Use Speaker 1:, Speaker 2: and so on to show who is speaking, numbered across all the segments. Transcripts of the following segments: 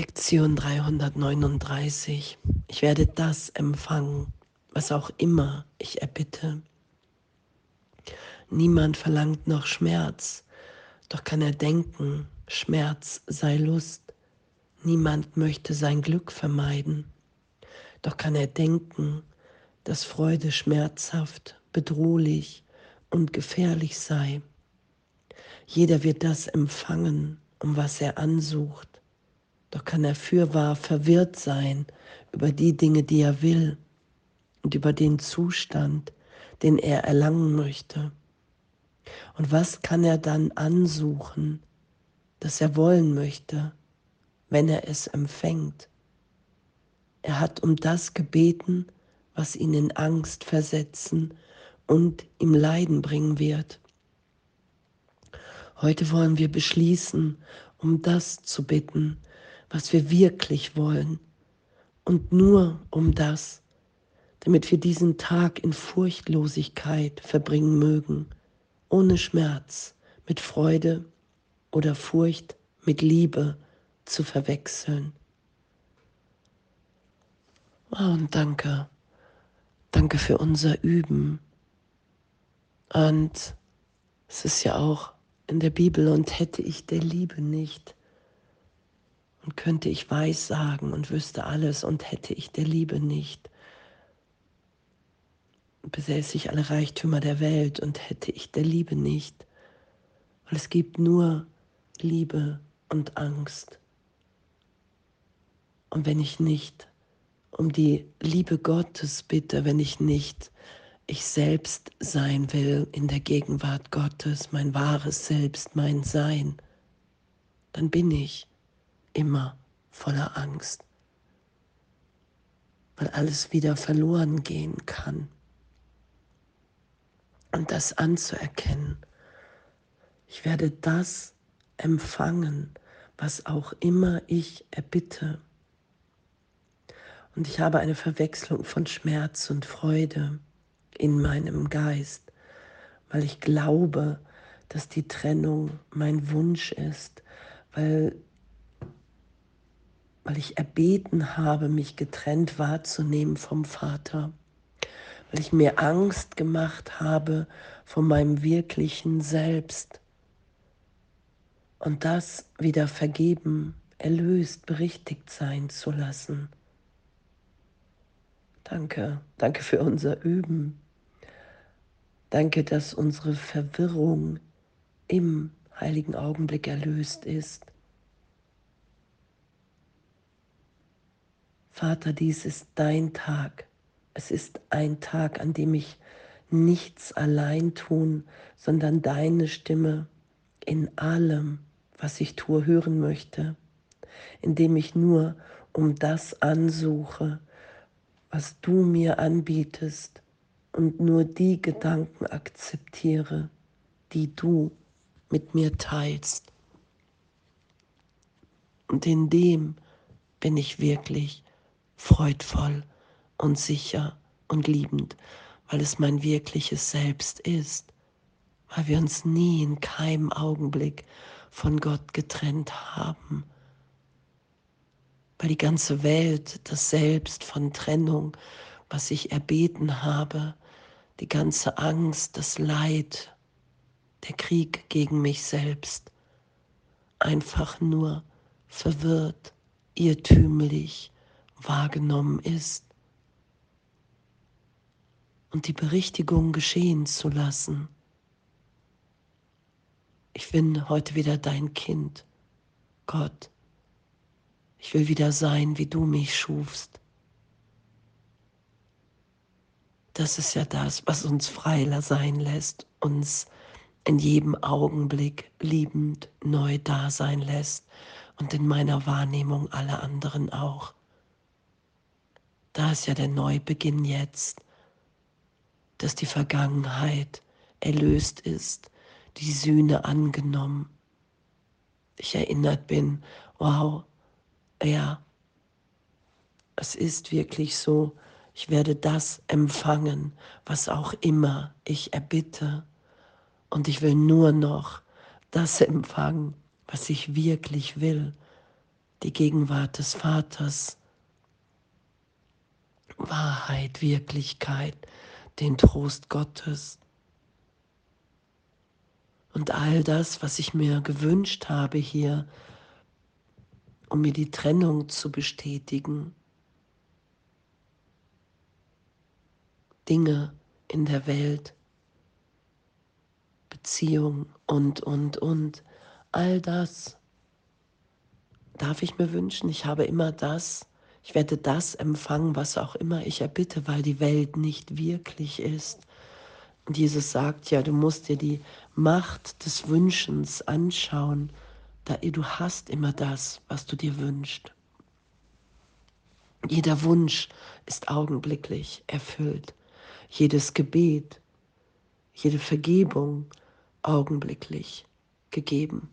Speaker 1: Lektion 339. Ich werde das empfangen, was auch immer ich erbitte. Niemand verlangt noch Schmerz, doch kann er denken, Schmerz sei Lust. Niemand möchte sein Glück vermeiden, doch kann er denken, dass Freude schmerzhaft, bedrohlich und gefährlich sei. Jeder wird das empfangen, um was er ansucht. Doch kann er fürwahr verwirrt sein über die Dinge, die er will und über den Zustand, den er erlangen möchte. Und was kann er dann ansuchen, das er wollen möchte, wenn er es empfängt? Er hat um das gebeten, was ihn in Angst versetzen und ihm Leiden bringen wird. Heute wollen wir beschließen, um das zu bitten, was wir wirklich wollen und nur um das, damit wir diesen Tag in Furchtlosigkeit verbringen mögen, ohne Schmerz, mit Freude oder Furcht, mit Liebe zu verwechseln. Oh, und danke, danke für unser Üben. Und es ist ja auch in der Bibel, und hätte ich der Liebe nicht, und könnte ich weiß sagen und wüsste alles und hätte ich der Liebe nicht, besäße ich alle Reichtümer der Welt und hätte ich der Liebe nicht, weil es gibt nur Liebe und Angst. Und wenn ich nicht um die Liebe Gottes bitte, wenn ich nicht ich selbst sein will in der Gegenwart Gottes, mein wahres Selbst, mein Sein, dann bin ich immer voller Angst, weil alles wieder verloren gehen kann. Und das anzuerkennen, ich werde das empfangen, was auch immer ich erbitte. Und ich habe eine Verwechslung von Schmerz und Freude in meinem Geist, weil ich glaube, dass die Trennung mein Wunsch ist, weil weil ich erbeten habe, mich getrennt wahrzunehmen vom Vater, weil ich mir Angst gemacht habe von meinem wirklichen Selbst und das wieder vergeben, erlöst, berichtigt sein zu lassen. Danke, danke für unser Üben. Danke, dass unsere Verwirrung im heiligen Augenblick erlöst ist. Vater, dies ist dein Tag. Es ist ein Tag, an dem ich nichts allein tun, sondern deine Stimme in allem, was ich tue, hören möchte, indem ich nur um das ansuche, was du mir anbietest und nur die Gedanken akzeptiere, die du mit mir teilst. Und in dem bin ich wirklich freudvoll und sicher und liebend, weil es mein wirkliches Selbst ist, weil wir uns nie in keinem Augenblick von Gott getrennt haben, weil die ganze Welt, das Selbst von Trennung, was ich erbeten habe, die ganze Angst, das Leid, der Krieg gegen mich selbst, einfach nur verwirrt, irrtümlich, wahrgenommen ist und die Berichtigung geschehen zu lassen. Ich bin heute wieder dein Kind, Gott. Ich will wieder sein, wie du mich schufst. Das ist ja das, was uns freiler sein lässt, uns in jedem Augenblick liebend neu da sein lässt und in meiner Wahrnehmung alle anderen auch. Da ist ja der Neubeginn jetzt, dass die Vergangenheit erlöst ist, die Sühne angenommen. Ich erinnert bin, wow, ja, es ist wirklich so, ich werde das empfangen, was auch immer ich erbitte. Und ich will nur noch das empfangen, was ich wirklich will. die Gegenwart des Vaters, Wahrheit, Wirklichkeit, den Trost Gottes. Und all das, was ich mir gewünscht habe hier, um mir die Trennung zu bestätigen, Dinge in der Welt, Beziehung und, und, und, all das darf ich mir wünschen. Ich habe immer das, ich werde das empfangen, was auch immer ich erbitte, weil die Welt nicht wirklich ist. Und Jesus sagt ja, du musst dir die Macht des Wünschens anschauen. Da, du hast immer das, was du dir wünschst. Jeder Wunsch ist augenblicklich erfüllt. Jedes Gebet, jede Vergebung augenblicklich gegeben.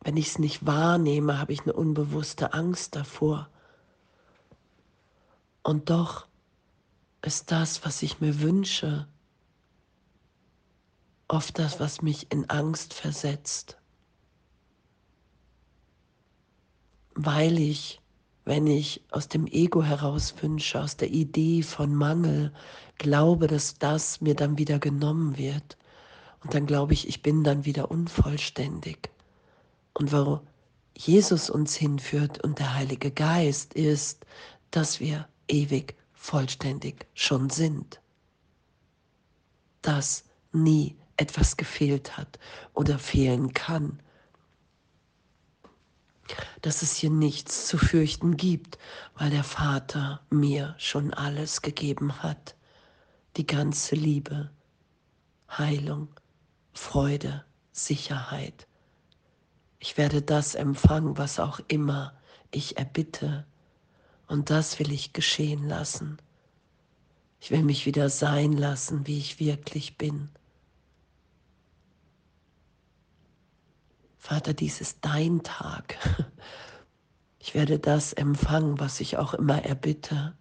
Speaker 1: Wenn ich es nicht wahrnehme, habe ich eine unbewusste Angst davor. Und doch ist das, was ich mir wünsche, oft das, was mich in Angst versetzt. Weil ich, wenn ich aus dem Ego heraus wünsche, aus der Idee von Mangel, glaube, dass das mir dann wieder genommen wird. Und dann glaube ich, ich bin dann wieder unvollständig. Und wo Jesus uns hinführt und der Heilige Geist ist, dass wir ewig vollständig schon sind. Dass nie etwas gefehlt hat oder fehlen kann. Dass es hier nichts zu fürchten gibt, weil der Vater mir schon alles gegeben hat. Die ganze Liebe, Heilung, Freude, Sicherheit. Ich werde das empfangen, was auch immer ich erbitte. Und das will ich geschehen lassen. Ich will mich wieder sein lassen, wie ich wirklich bin. Vater, dies ist dein Tag. Ich werde das empfangen, was ich auch immer erbitte.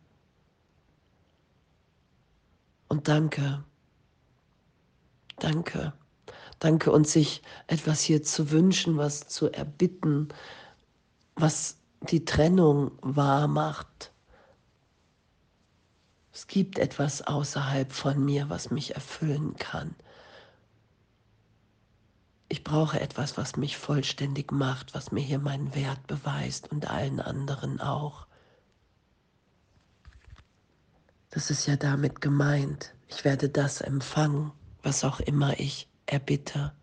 Speaker 1: Und danke, danke, danke uns sich etwas hier zu wünschen, was zu erbitten, was die Trennung wahr macht. Es gibt etwas außerhalb von mir, was mich erfüllen kann. Ich brauche etwas, was mich vollständig macht, was mir hier meinen Wert beweist und allen anderen auch. Das ist ja damit gemeint. Ich werde das empfangen, was auch immer ich erbitte.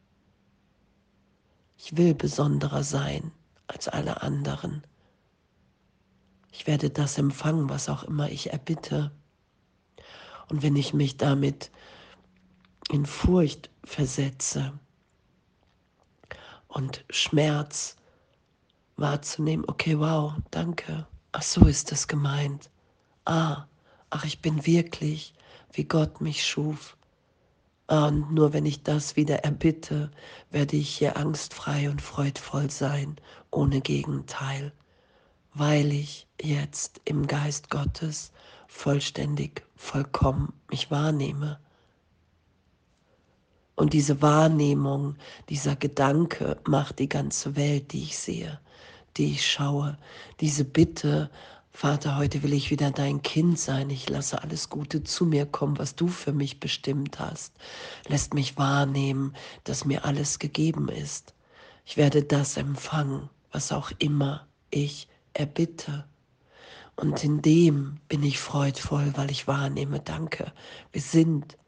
Speaker 1: Ich will besonderer sein als alle anderen. Ich werde das empfangen, was auch immer ich erbitte. Und wenn ich mich damit in Furcht versetze und Schmerz wahrzunehmen, okay, wow, danke. Ach so ist das gemeint. Ah, ach, ich bin wirklich, wie Gott mich schuf. Und nur wenn ich das wieder erbitte, werde ich hier angstfrei und freudvoll sein, ohne Gegenteil weil ich jetzt im Geist Gottes vollständig, vollkommen mich wahrnehme. Und diese Wahrnehmung, dieser Gedanke macht die ganze Welt, die ich sehe, die ich schaue. Diese Bitte, Vater, heute will ich wieder dein Kind sein. Ich lasse alles Gute zu mir kommen, was du für mich bestimmt hast. Lässt mich wahrnehmen, dass mir alles gegeben ist. Ich werde das empfangen, was auch immer ich erbitte. Und in dem bin ich freudvoll, weil ich wahrnehme, danke, wir sind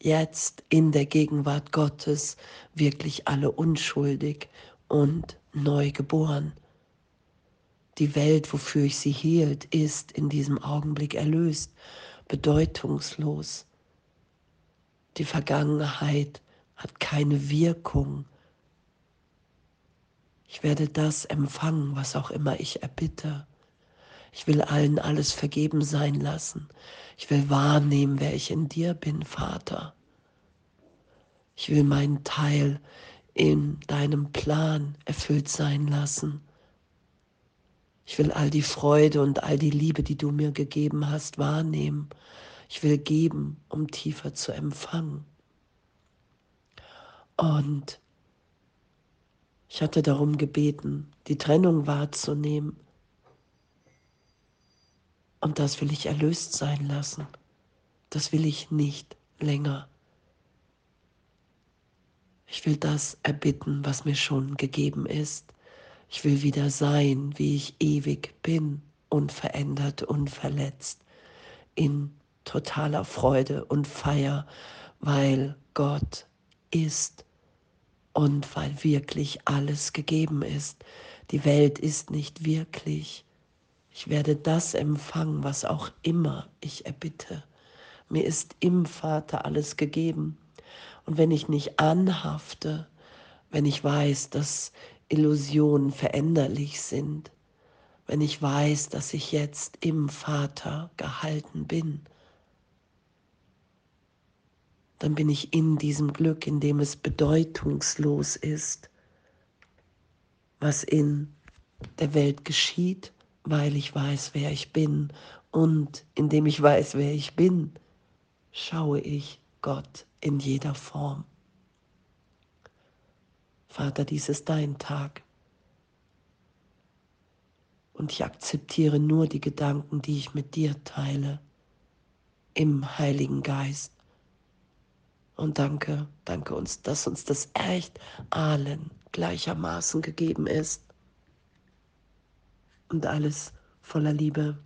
Speaker 1: jetzt in der Gegenwart Gottes wirklich alle unschuldig und neu geboren. Die Welt, wofür ich sie hielt, ist in diesem Augenblick erlöst, bedeutungslos. Die Vergangenheit hat keine Wirkung ich werde das empfangen, was auch immer ich erbitte. Ich will allen alles vergeben sein lassen. Ich will wahrnehmen, wer ich in dir bin, Vater. Ich will meinen Teil in deinem Plan erfüllt sein lassen. Ich will all die Freude und all die Liebe, die du mir gegeben hast, wahrnehmen. Ich will geben, um tiefer zu empfangen. Und Ich hatte darum gebeten, die Trennung wahrzunehmen. Und das will ich erlöst sein lassen. Das will ich nicht länger. Ich will das erbitten, was mir schon gegeben ist. Ich will wieder sein, wie ich ewig bin, unverändert, unverletzt, in totaler Freude und Feier, weil Gott ist und weil wirklich alles gegeben ist. Die Welt ist nicht wirklich. Ich werde das empfangen, was auch immer ich erbitte. Mir ist im Vater alles gegeben. Und wenn ich nicht anhafte, wenn ich weiß, dass Illusionen veränderlich sind, wenn ich weiß, dass ich jetzt im Vater gehalten bin, dann bin ich in diesem Glück, in dem es bedeutungslos ist, was in der Welt geschieht, weil ich weiß, wer ich bin. Und indem ich weiß, wer ich bin, schaue ich Gott in jeder Form. Vater, dies ist dein Tag. Und ich akzeptiere nur die Gedanken, die ich mit dir teile, im Heiligen Geist. Und danke, danke uns, dass uns das echt allen gleichermaßen gegeben ist. Und alles voller Liebe.